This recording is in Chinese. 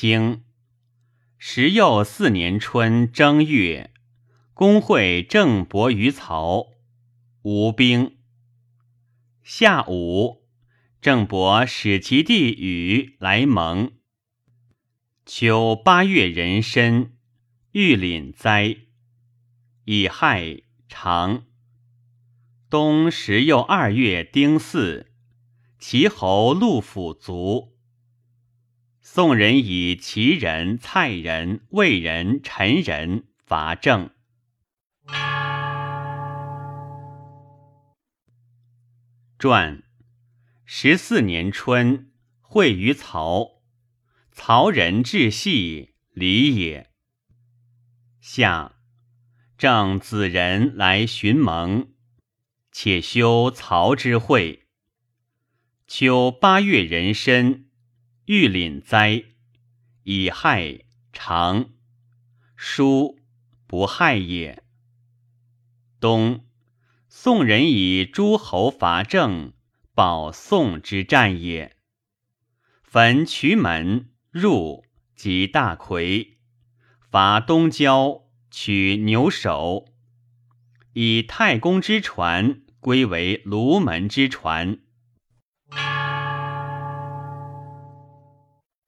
经时又四年春正月，公会郑伯于曹，吴兵。夏午，郑伯使其弟禹来盟。秋八月壬申，玉廪灾，乙亥长。冬十又二月丁巳，齐侯陆府卒。宋人以齐人、蔡人、魏人、陈人伐郑。传十四年春，会于曹。曹人至系礼也。夏，正子人来寻盟，且修曹之会。秋八月壬申，玉廪灾，乙亥长。书不害也。冬，宋人以诸侯伐郑，保宋之战也。焚渠门。入及大魁，伐东郊，取牛首，以太公之船归为卢门之船。